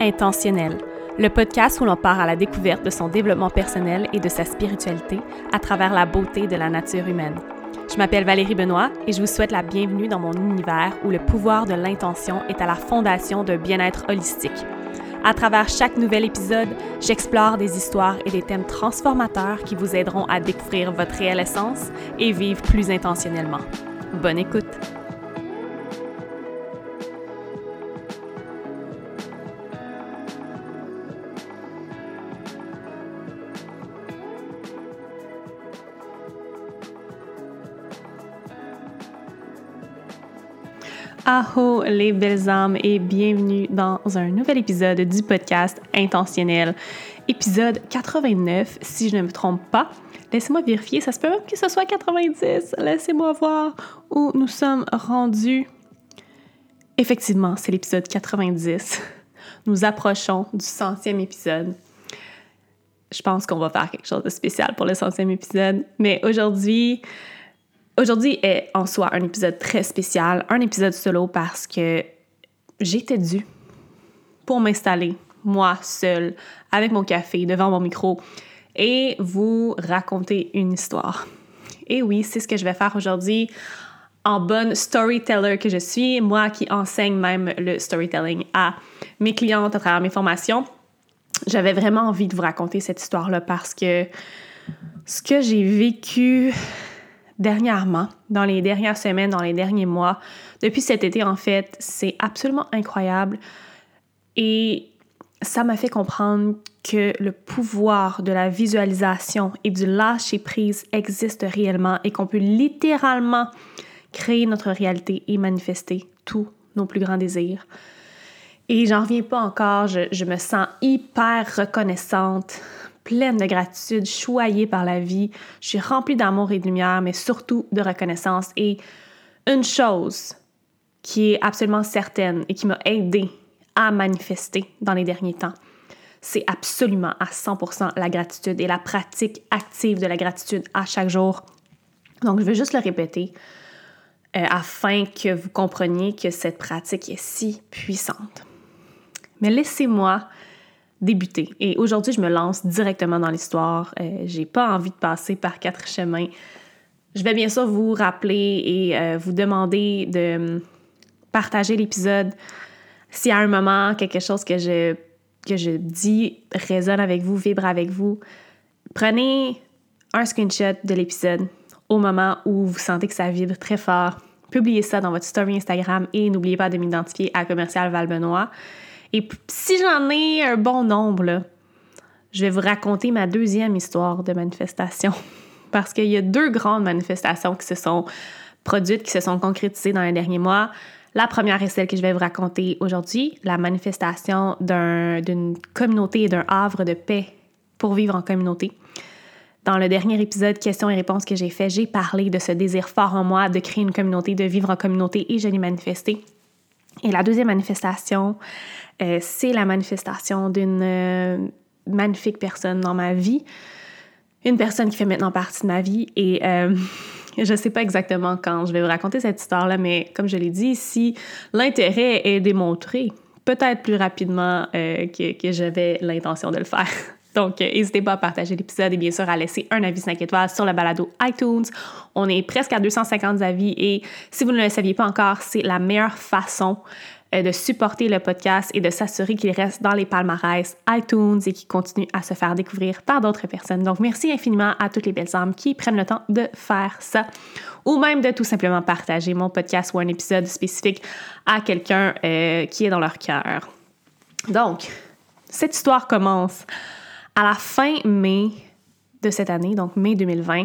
Intentionnel, le podcast où l'on part à la découverte de son développement personnel et de sa spiritualité à travers la beauté de la nature humaine. Je m'appelle Valérie Benoît et je vous souhaite la bienvenue dans mon univers où le pouvoir de l'intention est à la fondation d'un bien-être holistique. À travers chaque nouvel épisode, j'explore des histoires et des thèmes transformateurs qui vous aideront à découvrir votre réelle essence et vivre plus intentionnellement. Bonne écoute! Aho les belles âmes et bienvenue dans un nouvel épisode du podcast Intentionnel, épisode 89 si je ne me trompe pas. Laissez-moi vérifier, ça se peut même que ce soit 90. Laissez-moi voir où nous sommes rendus. Effectivement, c'est l'épisode 90. Nous approchons du centième épisode. Je pense qu'on va faire quelque chose de spécial pour le centième épisode, mais aujourd'hui, Aujourd'hui est en soi un épisode très spécial, un épisode solo parce que j'étais due pour m'installer, moi seule, avec mon café, devant mon micro, et vous raconter une histoire. Et oui, c'est ce que je vais faire aujourd'hui en bonne storyteller que je suis, moi qui enseigne même le storytelling à mes clientes à travers mes formations. J'avais vraiment envie de vous raconter cette histoire-là parce que ce que j'ai vécu dernièrement, dans les dernières semaines, dans les derniers mois, depuis cet été en fait, c'est absolument incroyable. Et ça m'a fait comprendre que le pouvoir de la visualisation et du lâcher-prise existe réellement et qu'on peut littéralement créer notre réalité et manifester tous nos plus grands désirs. Et j'en reviens pas encore, je, je me sens hyper reconnaissante pleine de gratitude, choyée par la vie. Je suis remplie d'amour et de lumière, mais surtout de reconnaissance. Et une chose qui est absolument certaine et qui m'a aidée à manifester dans les derniers temps, c'est absolument à 100% la gratitude et la pratique active de la gratitude à chaque jour. Donc, je veux juste le répéter euh, afin que vous compreniez que cette pratique est si puissante. Mais laissez-moi débuter. Et aujourd'hui, je me lance directement dans l'histoire. Euh, j'ai pas envie de passer par quatre chemins. Je vais bien sûr vous rappeler et euh, vous demander de hum, partager l'épisode. Y a un moment, quelque chose que je, que je dis résonne avec vous, vibre avec vous, prenez un screenshot de l'épisode au moment où vous sentez que ça vibre très fort. Publiez ça dans votre story Instagram et n'oubliez pas de m'identifier à Commercial Valbenois. Et si j'en ai un bon nombre, je vais vous raconter ma deuxième histoire de manifestation. Parce qu'il y a deux grandes manifestations qui se sont produites, qui se sont concrétisées dans les derniers mois. La première est celle que je vais vous raconter aujourd'hui, la manifestation d'une communauté et d'un havre de paix pour vivre en communauté. Dans le dernier épisode questions et réponses que j'ai fait, j'ai parlé de ce désir fort en moi de créer une communauté, de vivre en communauté et je l'ai manifesté. Et la deuxième manifestation, euh, c'est la manifestation d'une euh, magnifique personne dans ma vie, une personne qui fait maintenant partie de ma vie. Et euh, je ne sais pas exactement quand je vais vous raconter cette histoire-là, mais comme je l'ai dit, si l'intérêt est démontré, peut-être plus rapidement que, que j'avais l'intention de le faire. Donc, n'hésitez pas à partager l'épisode et bien sûr à laisser un avis 5 étoiles sur le balado iTunes. On est presque à 250 avis et si vous ne le saviez pas encore, c'est la meilleure façon euh, de supporter le podcast et de s'assurer qu'il reste dans les palmarès iTunes et qu'il continue à se faire découvrir par d'autres personnes. Donc, merci infiniment à toutes les belles âmes qui prennent le temps de faire ça ou même de tout simplement partager mon podcast ou un épisode spécifique à quelqu'un euh, qui est dans leur cœur. Donc, cette histoire commence à la fin mai de cette année, donc mai 2020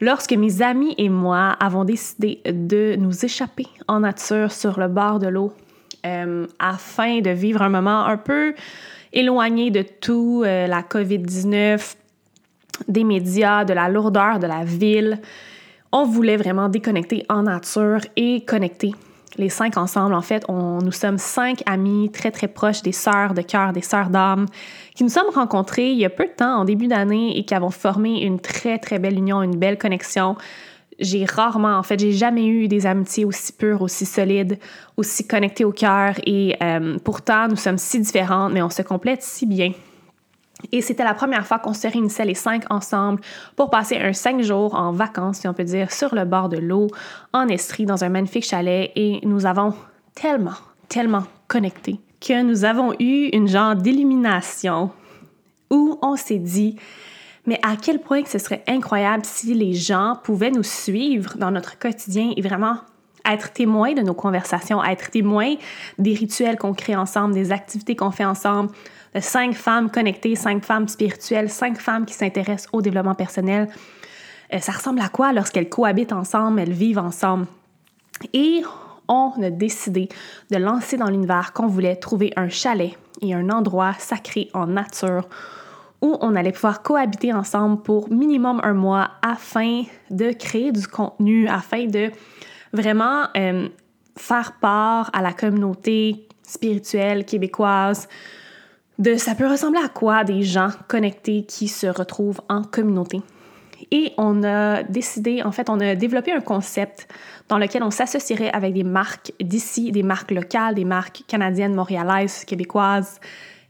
lorsque mes amis et moi avons décidé de nous échapper en nature sur le bord de l'eau euh, afin de vivre un moment un peu éloigné de tout, euh, la COVID-19, des médias, de la lourdeur de la ville. On voulait vraiment déconnecter en nature et connecter les cinq ensemble. En fait, on, nous sommes cinq amis très très proches, des sœurs de cœur, des sœurs d'âme, qui nous sommes rencontrés il y a peu de temps, en début d'année, et qui avons formé une très très belle union, une belle connexion j'ai rarement, en fait, j'ai jamais eu des amitiés aussi pures, aussi solides, aussi connectées au cœur. Et euh, pourtant, nous sommes si différentes, mais on se complète si bien. Et c'était la première fois qu'on se réunissait les cinq ensemble pour passer un cinq jours en vacances, si on peut dire, sur le bord de l'eau, en Estrie, dans un magnifique chalet. Et nous avons tellement, tellement connecté que nous avons eu une genre d'illumination où on s'est dit, mais à quel point ce serait incroyable si les gens pouvaient nous suivre dans notre quotidien et vraiment être témoins de nos conversations, être témoins des rituels qu'on crée ensemble, des activités qu'on fait ensemble, cinq femmes connectées, cinq femmes spirituelles, cinq femmes qui s'intéressent au développement personnel. Euh, ça ressemble à quoi lorsqu'elles cohabitent ensemble, elles vivent ensemble? Et on a décidé de lancer dans l'univers qu'on voulait trouver un chalet et un endroit sacré en nature où on allait pouvoir cohabiter ensemble pour minimum un mois afin de créer du contenu, afin de vraiment euh, faire part à la communauté spirituelle québécoise de ça peut ressembler à quoi des gens connectés qui se retrouvent en communauté. Et on a décidé, en fait, on a développé un concept dans lequel on s'associerait avec des marques d'ici, des marques locales, des marques canadiennes, montréalaises, québécoises,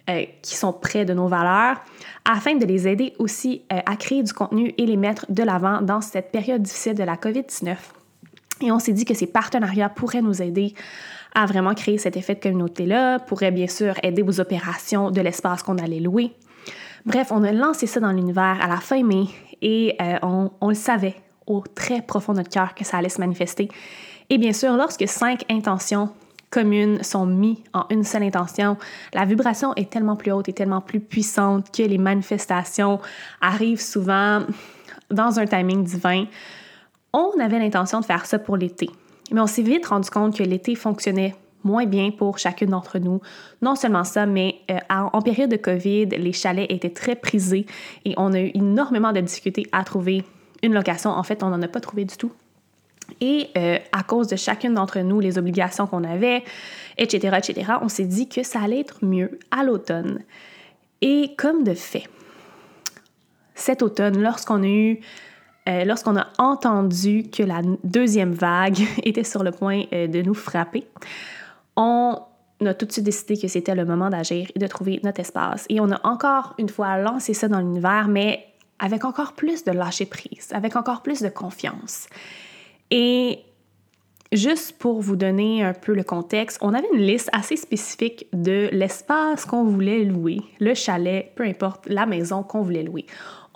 euh, qui sont près de nos valeurs, afin de les aider aussi euh, à créer du contenu et les mettre de l'avant dans cette période difficile de la COVID-19. Et on s'est dit que ces partenariats pourraient nous aider à vraiment créer cet effet de communauté-là, pourraient bien sûr aider aux opérations de l'espace qu'on allait louer. Bref, on a lancé ça dans l'univers à la fin mai et euh, on, on, le savait au très profond de notre cœur que ça allait se manifester. Et bien sûr, lorsque cinq intentions communes sont mises en une seule intention, la vibration est tellement plus haute et tellement plus puissante que les manifestations arrivent souvent dans un timing divin. On avait l'intention de faire ça pour l'été, mais on s'est vite rendu compte que l'été fonctionnait moins bien pour chacune d'entre nous. Non seulement ça, mais euh, en période de COVID, les chalets étaient très prisés et on a eu énormément de difficultés à trouver une location. En fait, on n'en a pas trouvé du tout. Et euh, à cause de chacune d'entre nous, les obligations qu'on avait, etc., etc., on s'est dit que ça allait être mieux à l'automne. Et comme de fait, cet automne, lorsqu'on a eu euh, lorsqu'on a entendu que la deuxième vague était sur le point de nous frapper, on a tout de suite décidé que c'était le moment d'agir et de trouver notre espace. Et on a encore une fois lancé ça dans l'univers, mais avec encore plus de lâcher prise, avec encore plus de confiance. Et juste pour vous donner un peu le contexte, on avait une liste assez spécifique de l'espace qu'on voulait louer, le chalet, peu importe la maison qu'on voulait louer.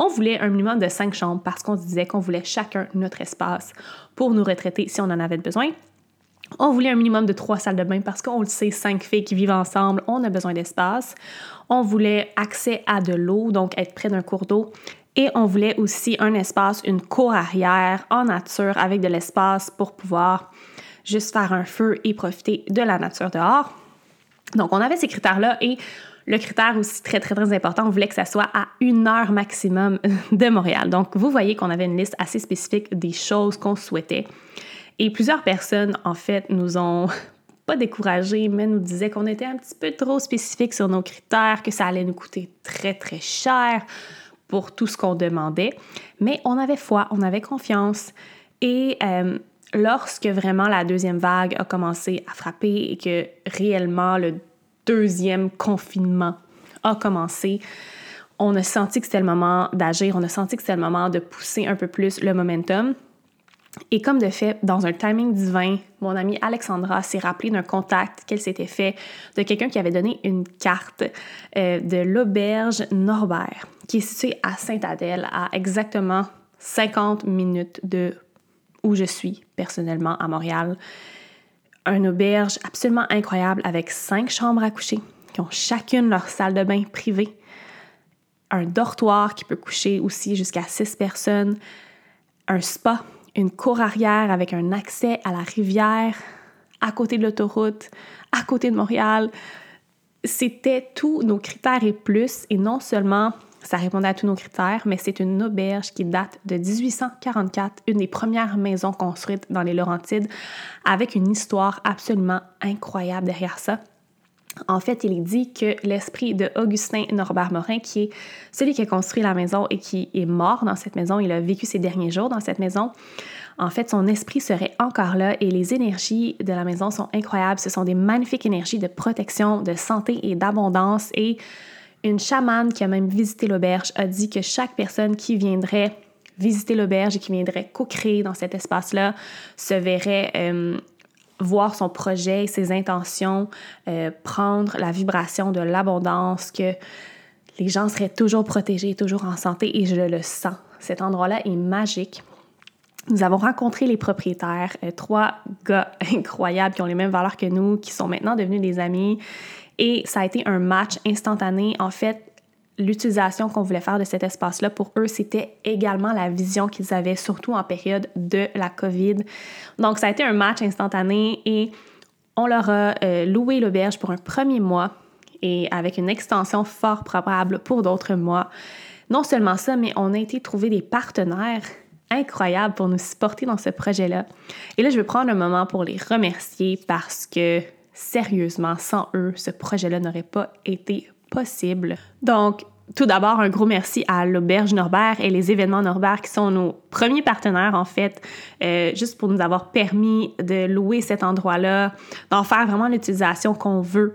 On voulait un minimum de cinq chambres parce qu'on se disait qu'on voulait chacun notre espace pour nous retraiter si on en avait besoin. On voulait un minimum de trois salles de bain parce qu'on le sait, cinq filles qui vivent ensemble, on a besoin d'espace. On voulait accès à de l'eau, donc être près d'un cours d'eau. Et on voulait aussi un espace, une cour arrière en nature avec de l'espace pour pouvoir juste faire un feu et profiter de la nature dehors. Donc, on avait ces critères-là et le critère aussi très, très, très important, on voulait que ça soit à une heure maximum de Montréal. Donc, vous voyez qu'on avait une liste assez spécifique des choses qu'on souhaitait. Et plusieurs personnes, en fait, nous ont pas découragés, mais nous disaient qu'on était un petit peu trop spécifique sur nos critères, que ça allait nous coûter très, très cher pour tout ce qu'on demandait. Mais on avait foi, on avait confiance. Et euh, lorsque vraiment la deuxième vague a commencé à frapper et que réellement le deuxième confinement a commencé, on a senti que c'était le moment d'agir, on a senti que c'était le moment de pousser un peu plus le momentum. Et comme de fait, dans un timing divin, mon amie Alexandra s'est rappelée d'un contact qu'elle s'était fait de quelqu'un qui avait donné une carte euh, de l'auberge Norbert, qui est située à Sainte-Adèle, à exactement 50 minutes de où je suis personnellement à Montréal. Une auberge absolument incroyable avec cinq chambres à coucher qui ont chacune leur salle de bain privée, un dortoir qui peut coucher aussi jusqu'à six personnes, un spa une cour arrière avec un accès à la rivière, à côté de l'autoroute, à côté de Montréal. C'était tous nos critères et plus, et non seulement ça répondait à tous nos critères, mais c'est une auberge qui date de 1844, une des premières maisons construites dans les Laurentides, avec une histoire absolument incroyable derrière ça. En fait, il est dit que l'esprit de Augustin Norbert-Morin, qui est celui qui a construit la maison et qui est mort dans cette maison, il a vécu ses derniers jours dans cette maison, en fait, son esprit serait encore là et les énergies de la maison sont incroyables. Ce sont des magnifiques énergies de protection, de santé et d'abondance. Et une chamane qui a même visité l'auberge a dit que chaque personne qui viendrait visiter l'auberge et qui viendrait co-créer dans cet espace-là se verrait euh, voir son projet, ses intentions, euh, prendre la vibration de l'abondance, que les gens seraient toujours protégés, toujours en santé et je le sens. Cet endroit-là est magique. Nous avons rencontré les propriétaires, euh, trois gars incroyables qui ont les mêmes valeurs que nous, qui sont maintenant devenus des amis. Et ça a été un match instantané. En fait, l'utilisation qu'on voulait faire de cet espace-là, pour eux, c'était également la vision qu'ils avaient, surtout en période de la COVID. Donc, ça a été un match instantané et on leur a euh, loué l'auberge pour un premier mois et avec une extension fort probable pour d'autres mois. Non seulement ça, mais on a été trouver des partenaires incroyables pour nous supporter dans ce projet-là. Et là, je vais prendre un moment pour les remercier parce que, sérieusement, sans eux, ce projet-là n'aurait pas été possible. Donc, tout d'abord, un gros merci à l'Auberge Norbert et les événements Norbert qui sont nos premiers partenaires, en fait, euh, juste pour nous avoir permis de louer cet endroit-là, d'en faire vraiment l'utilisation qu'on veut.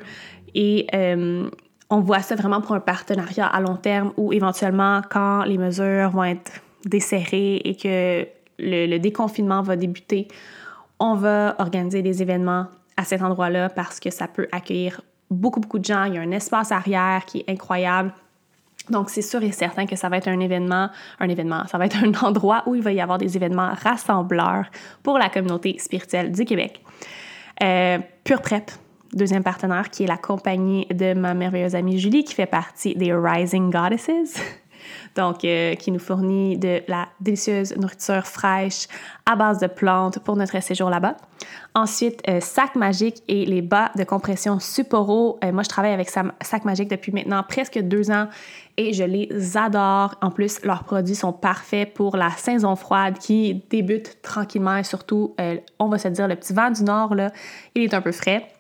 Et euh, on voit ça vraiment pour un partenariat à long terme où éventuellement, quand les mesures vont être desserrées et que le déconfinement va débuter, on va organiser des événements à cet endroit-là parce que ça peut accueillir beaucoup, beaucoup de gens. Il y a un espace arrière qui est incroyable. Donc, c'est sûr et certain que ça va être un événement, un événement, ça va être un endroit où il va y avoir des événements rassembleurs pour la communauté spirituelle du Québec. Euh, Pure Prep, deuxième partenaire, qui est la compagnie de ma merveilleuse amie Julie, qui fait partie des Rising Goddesses donc euh, qui nous fournit de la délicieuse nourriture fraîche à base de plantes pour notre séjour là-bas. Ensuite, euh, Sac Magique et les bas de compression Suporo. Euh, moi, je travaille avec Sac Magique depuis maintenant presque deux ans et je les adore. En plus, leurs produits sont parfaits pour la saison froide qui débute tranquillement et surtout, on va se dire, le petit vent du nord, là, il est un peu frais.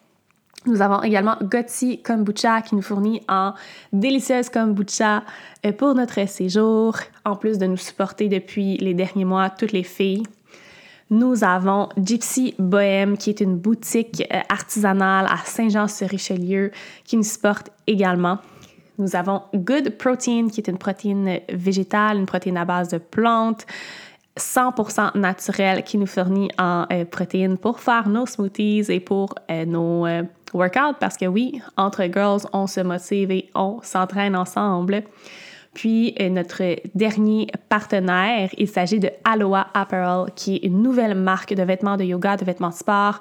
Nous avons également Gotti Kombucha qui nous fournit en délicieuse kombucha euh, pour notre séjour, en plus de nous supporter depuis les derniers mois, toutes les filles. Nous avons Gypsy Bohème, qui est une boutique euh, artisanale à Saint-Jean-sur-Richelieu, qui nous supporte également. Nous avons Good Protein, qui est une protéine végétale, une protéine à base de plantes. 100% naturelle qui nous fournit en euh, protéines pour faire nos smoothies et pour nos workout parce que oui, entre girls, on se motive et on s'entraîne ensemble. Puis euh, notre dernier partenaire, il s'agit de Aloha Apparel, qui est une nouvelle marque de vêtements de yoga, de vêtements de sport,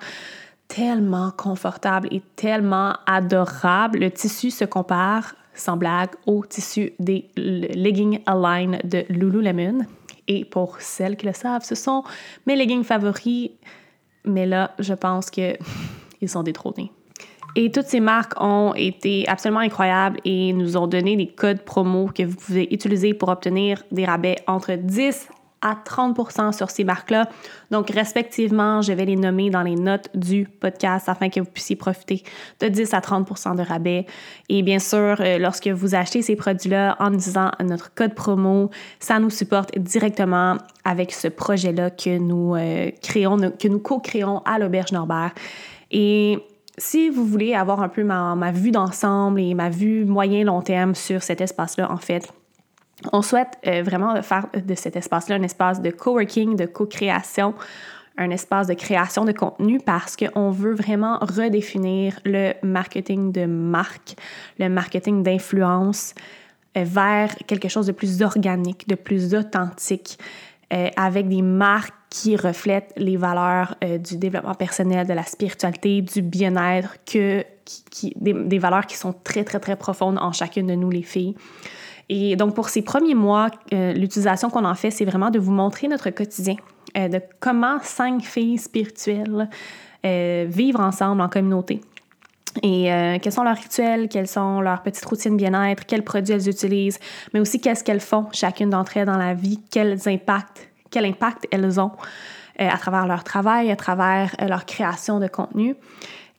tellement confortable et tellement adorable. Le tissu se compare, sans blague, au tissu des leggings Align de Lululemon. Et pour celles qui le savent, ce sont mes leggings favoris. Mais là, je pense que ils sont détrônés. Et toutes ces marques ont été absolument incroyables et nous ont donné des codes promo que vous pouvez utiliser pour obtenir des rabais entre 10 à 30% sur ces marques-là. Donc, respectivement, je vais les nommer dans les notes du podcast afin que vous puissiez profiter de 10 à 30% de rabais. Et bien sûr, euh, lorsque vous achetez ces produits-là en utilisant notre code promo, ça nous supporte directement avec ce projet-là que nous euh, créons, que nous co-créons à l'Auberge Norbert. Et si vous voulez avoir un peu ma, vue d'ensemble et ma vue moyen-long terme sur cet espace-là, en fait, on souhaite euh, vraiment faire de cet espace-là un espace de coworking, de co-création, un espace de création de contenu parce qu'on veut vraiment redéfinir le marketing de marque, le marketing d'influence euh, vers quelque chose de plus organique, de plus authentique, euh, avec des marques qui reflètent les valeurs euh, du développement personnel, de la spiritualité, du bien-être, que, des, valeurs qui sont très, très, très profondes en chacune de nous, les filles. Et donc, pour ces premiers mois, euh, l'utilisation qu'on en fait, c'est vraiment de vous montrer notre quotidien, de comment cinq filles spirituelles vivent ensemble en communauté. Et quels sont leurs rituels, quelles sont leurs petites routines bien-être, quels produits elles utilisent, mais aussi qu'est-ce qu'elles font, chacune d'entre elles dans la vie, quels impacts quel impact elles ont euh, à travers leur travail, à travers euh, leur création de contenu.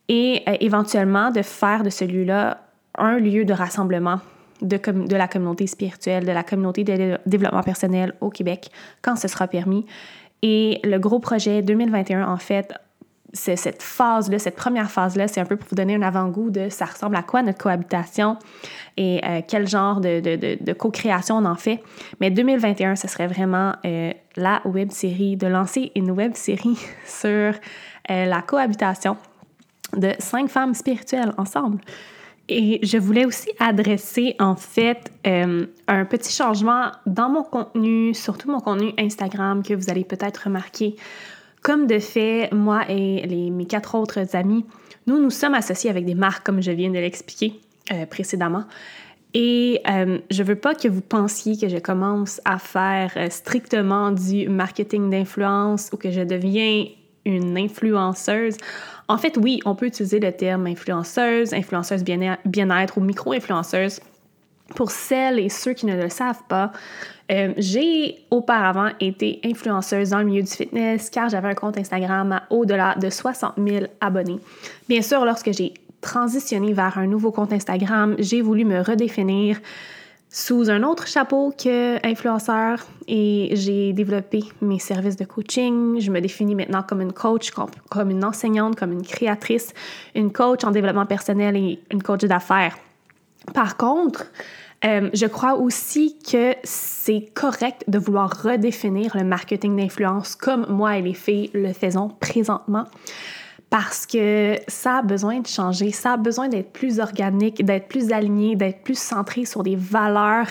et euh, éventuellement de faire de ce lieu-là un lieu de rassemblement de, de, la communauté spirituelle, de la communauté de développement personnel au Québec, quand ce sera permis. Et le gros projet 2021, en fait, cette phase-là, cette première phase-là, c'est un peu pour vous donner un avant-goût de ça ressemble à quoi notre cohabitation et euh, quel genre de, de, co-création on en fait. Mais 2021, ce serait vraiment euh, la web série, de lancer une web série sur euh, la cohabitation de cinq femmes spirituelles ensemble. Et je voulais aussi adresser en fait un petit changement dans mon contenu, surtout mon contenu Instagram que vous allez peut-être remarquer comme de fait, moi et les, mes quatre autres amis, nous nous sommes associés avec des marques, comme je viens de l'expliquer euh, précédemment. Et euh, je veux pas que vous pensiez que je commence à faire euh, strictement du marketing d'influence ou que je deviens une influenceuse. En fait, oui, on peut utiliser le terme influenceuse, influenceuse bien-être ou micro-influenceuse. Pour celles et ceux qui ne le savent pas, euh, j'ai auparavant été influenceuse dans le milieu du fitness car j'avais un compte Instagram à au-delà de 60 000 abonnés. Bien sûr, lorsque j'ai transitionné vers un nouveau compte Instagram, j'ai voulu me redéfinir sous un autre chapeau que influenceur et j'ai développé mes services de coaching. Je me définis maintenant comme une coach, comme une enseignante, comme une créatrice, une coach en développement personnel et une coach d'affaires. Par contre, euh, je crois aussi que c'est correct de vouloir redéfinir le marketing d'influence comme moi et les filles le faisons présentement parce que ça a besoin de changer, ça a besoin d'être plus organique, d'être plus aligné, d'être plus centré sur des valeurs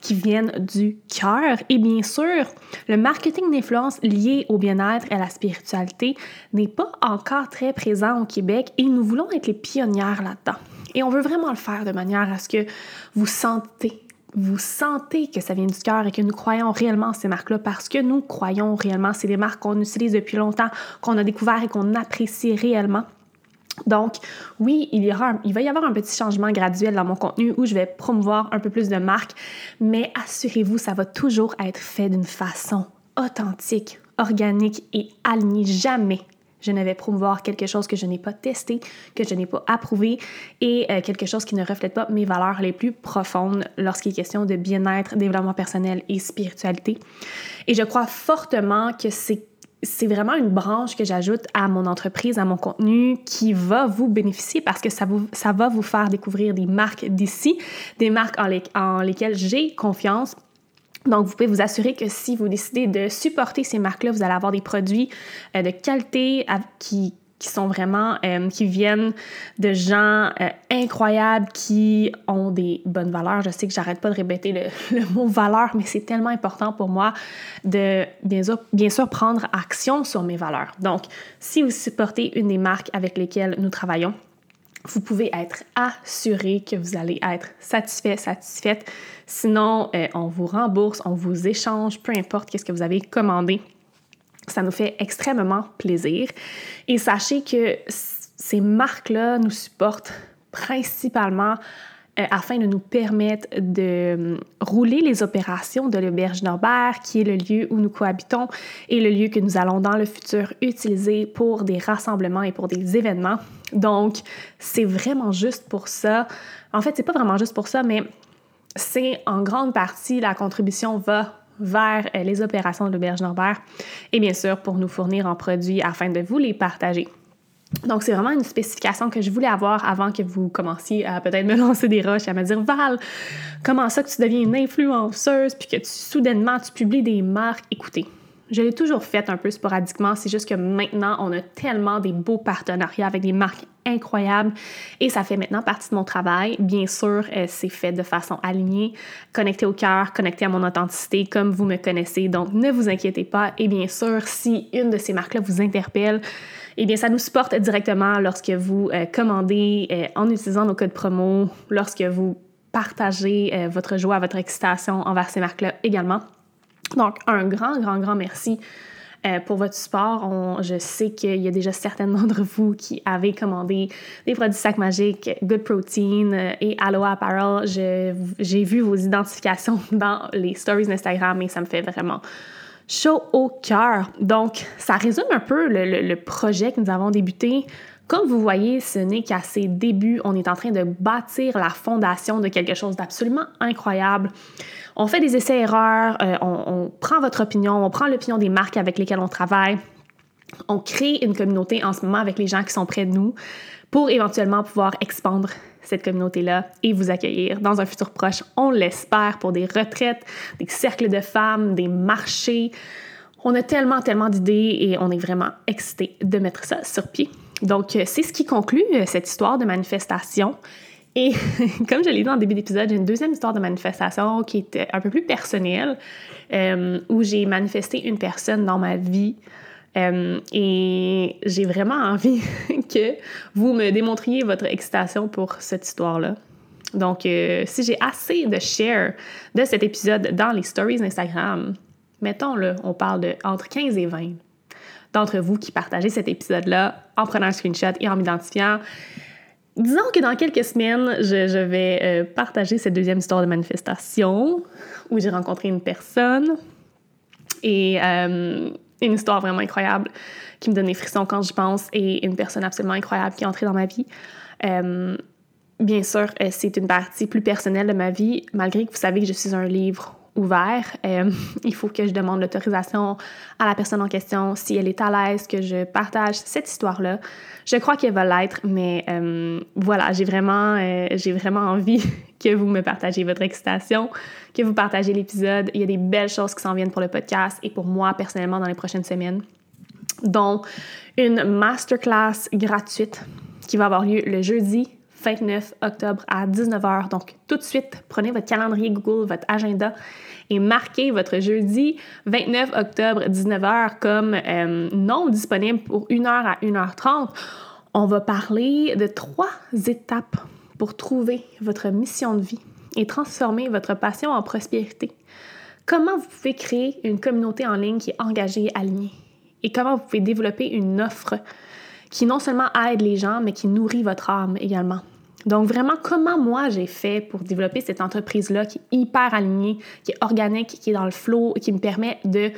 qui viennent du cœur. Et bien sûr, le marketing d'influence lié au bien-être et à la spiritualité n'est pas encore très présent au Québec et nous voulons être les pionnières là-dedans. Et on veut vraiment le faire de manière à ce que vous sentez vous sentez que ça vient du cœur et que nous croyons réellement ces marques-là parce que nous croyons réellement. C'est des marques qu'on utilise depuis longtemps, qu'on a découvert et qu'on apprécie réellement. Donc, oui, il, y aura il va y avoir un petit changement graduel dans mon contenu où je vais promouvoir un peu plus de marques, mais assurez-vous, ça va toujours être fait d'une façon authentique, organique et alignée. Jamais je ne vais promouvoir quelque chose que je n'ai pas testé, que je n'ai pas approuvé et euh, quelque chose qui ne reflète pas mes valeurs les plus profondes lorsqu'il est question de bien-être, développement personnel et spiritualité. Et je crois fortement que c'est c'est vraiment une branche que j'ajoute à mon entreprise, à mon contenu, qui va vous bénéficier parce que ça, vous, ça va vous faire découvrir des marques d'ici, des marques en, en lesquelles j'ai confiance donc, vous pouvez vous assurer que si vous décidez de supporter ces marques-là, vous allez avoir des produits euh, de qualité qui, sont vraiment, euh, qui viennent de gens euh, incroyables qui ont des bonnes valeurs. Je sais que j'arrête pas de répéter le, mot valeur, mais c'est tellement important pour moi de bien sûr, bien sûr prendre action sur mes valeurs. Donc, si vous supportez une des marques avec lesquelles nous travaillons, vous pouvez être assuré que vous allez être satisfait, satisfaite. Sinon, euh, on vous rembourse, on vous échange, peu importe qu'est-ce que vous avez commandé. Ça nous fait extrêmement plaisir. Et sachez que ces marques-là nous supportent principalement euh, afin de nous permettre de hum, rouler les opérations de l'auberge Norbert, qui est le lieu où nous cohabitons et le lieu que nous allons dans le futur utiliser pour des rassemblements et pour des événements. Donc, c'est vraiment juste pour ça. En fait, c'est pas vraiment juste pour ça, mais c'est en grande partie la contribution va vers euh, les opérations de l'auberge Norbert et bien sûr pour nous fournir en produits afin de vous les partager. Donc, c'est vraiment une spécification que je voulais avoir avant que vous commenciez à peut-être me lancer des roches à me dire Val, comment ça que tu deviens une influenceuse puis que tu, soudainement tu publies des marques? Écoutez, je l'ai toujours fait un peu sporadiquement, c'est juste que maintenant, on a tellement des beaux partenariats avec des marques incroyables et ça fait maintenant partie de mon travail. Bien sûr, euh, c'est fait de façon alignée, connecté au cœur, connecté à mon authenticité comme vous me connaissez. Donc, ne vous inquiétez pas. Et bien sûr, si une de ces marques-là vous interpelle, eh bien, ça nous supporte directement lorsque vous euh, commandez euh, en utilisant nos codes promo, lorsque vous partagez votre joie, votre excitation envers ces marques-là également. Donc, un grand, grand, grand merci euh, pour votre support. je sais qu'il y a déjà certaines d'entre vous qui avez commandé des produits sac magique, Good Protein euh, et Aloha Apparel. j'ai vu vos identifications dans les stories d'Instagram et ça me fait vraiment chaud au cœur. Donc, ça résume un peu le, projet que nous avons débuté Comme vous voyez, ce n'est qu'à ses débuts. On est en train de bâtir la fondation de quelque chose d'absolument incroyable. On fait des essais-erreurs, euh, on, on prend votre opinion, on prend l'opinion des marques avec lesquelles on travaille. On crée une communauté en ce moment avec les gens qui sont près de nous pour éventuellement pouvoir expandre cette communauté-là et vous accueillir dans un futur proche, on l'espère, pour des retraites, des cercles de femmes, des marchés. On a tellement, tellement d'idées et on est vraiment excités de mettre ça sur pied. Donc, euh, c'est ce qui conclut euh, cette histoire de manifestation. Et comme je l'ai dit en début d'épisode, j'ai une deuxième histoire de manifestation qui est un peu plus personnelle, euh, où j'ai manifesté une personne dans ma vie. Et j'ai vraiment envie que vous me démontriez votre excitation pour cette histoire-là. Donc, si j'ai assez de share de cet épisode dans les stories Instagram, mettons-le, on parle de entre 15 et 20 d'entre vous qui partagez cet épisode-là en prenant un screenshot et en m'identifiant. Disons que dans quelques semaines, je, vais euh, partager cette deuxième histoire de manifestation où j'ai rencontré une personne et euh, une histoire vraiment incroyable qui me donne des frissons quand j'y pense et une personne absolument incroyable qui est entrée dans ma vie. Euh, bien sûr, c'est une partie plus personnelle de ma vie, malgré que vous savez que je suis un livre ouvert. Euh, il faut que je demande l'autorisation à la personne en question si elle est à l'aise que je partage cette histoire-là. Je crois qu'elle va l'être, mais euh, voilà, j'ai vraiment, euh, vraiment envie que vous me partagez votre excitation, que vous partagez l'épisode. Il y a des belles choses qui s'en viennent pour le podcast et pour moi personnellement dans les prochaines semaines, dont une masterclass gratuite qui va avoir lieu le jeudi 29 octobre à 19h. Donc, tout de suite, prenez votre calendrier Google, votre agenda et marquez votre jeudi 29 octobre 19h comme euh, non disponible pour 1h à 1h30. On va parler de trois étapes pour trouver votre mission de vie et transformer votre passion en prospérité. Comment vous pouvez créer une communauté en ligne qui est engagée et alignée? Et comment vous pouvez développer une offre qui non seulement aide les gens, mais qui nourrit votre âme également. Donc vraiment, comment moi j'ai fait pour développer cette entreprise-là qui est hyper alignée, qui est organique, qui est dans le flow, qui me permet de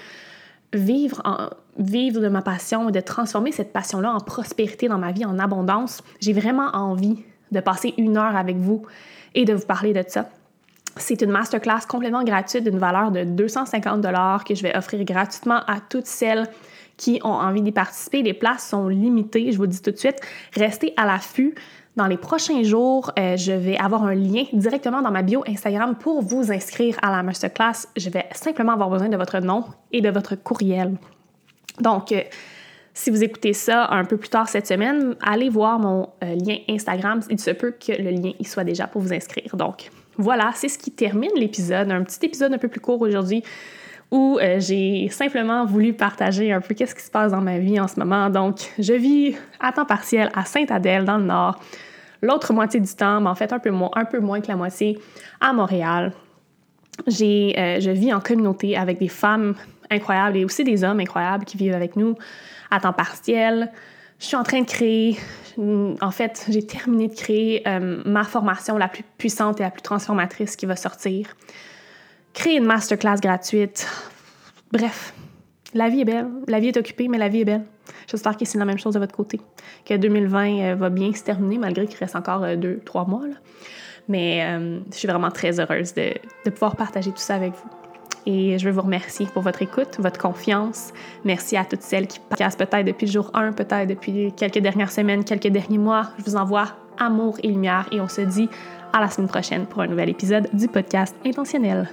vivre, en, vivre de ma passion et de transformer cette passion-là en prospérité dans ma vie, en abondance. J'ai vraiment envie de passer une heure avec vous et de vous parler de ça. C'est une masterclass complètement gratuite d'une valeur de 250 que je vais offrir gratuitement à toutes celles qui ont envie d'y participer. Les places sont limitées, je vous dis tout de suite. Restez à l'affût. Dans les prochains jours, euh, je vais avoir un lien directement dans ma bio Instagram pour vous inscrire à la masterclass. Je vais simplement avoir besoin de votre nom et de votre courriel. Donc, euh, si vous écoutez ça un peu plus tard cette semaine, allez voir mon euh, lien Instagram. Il se peut que le lien y soit déjà pour vous inscrire. Donc, voilà, c'est ce qui termine l'épisode. Un petit épisode un peu plus court aujourd'hui où j'ai simplement voulu partager un peu qu'est-ce qui se passe dans ma vie en ce moment. Donc, je vis à temps partiel à Sainte-Adèle, dans le Nord. L'autre moitié du temps, mais en fait un peu, moins, un peu moins que la moitié, à Montréal. J'ai, euh, je vis en communauté avec des femmes incroyables et aussi des hommes incroyables qui vivent avec nous à temps partiel. Je suis en train de créer, en fait, j'ai terminé de créer euh, ma formation la plus puissante et la plus transformatrice qui va sortir créer une masterclass gratuite. Bref, la vie est belle. La vie est occupée, mais la vie est belle. J'espère que c'est la même chose de votre côté. Que 2020 euh, va bien se terminer, malgré qu'il reste encore euh, deux, trois mois. Mais euh, je suis vraiment très heureuse de, pouvoir partager tout ça avec vous. Et je veux vous remercier pour votre écoute, votre confiance. Merci à toutes celles qui passent peut-être depuis le jour 1, peut-être depuis quelques dernières semaines, quelques derniers mois. Je vous envoie amour et lumière et on se dit à la semaine prochaine pour un nouvel épisode du podcast Intentionnel.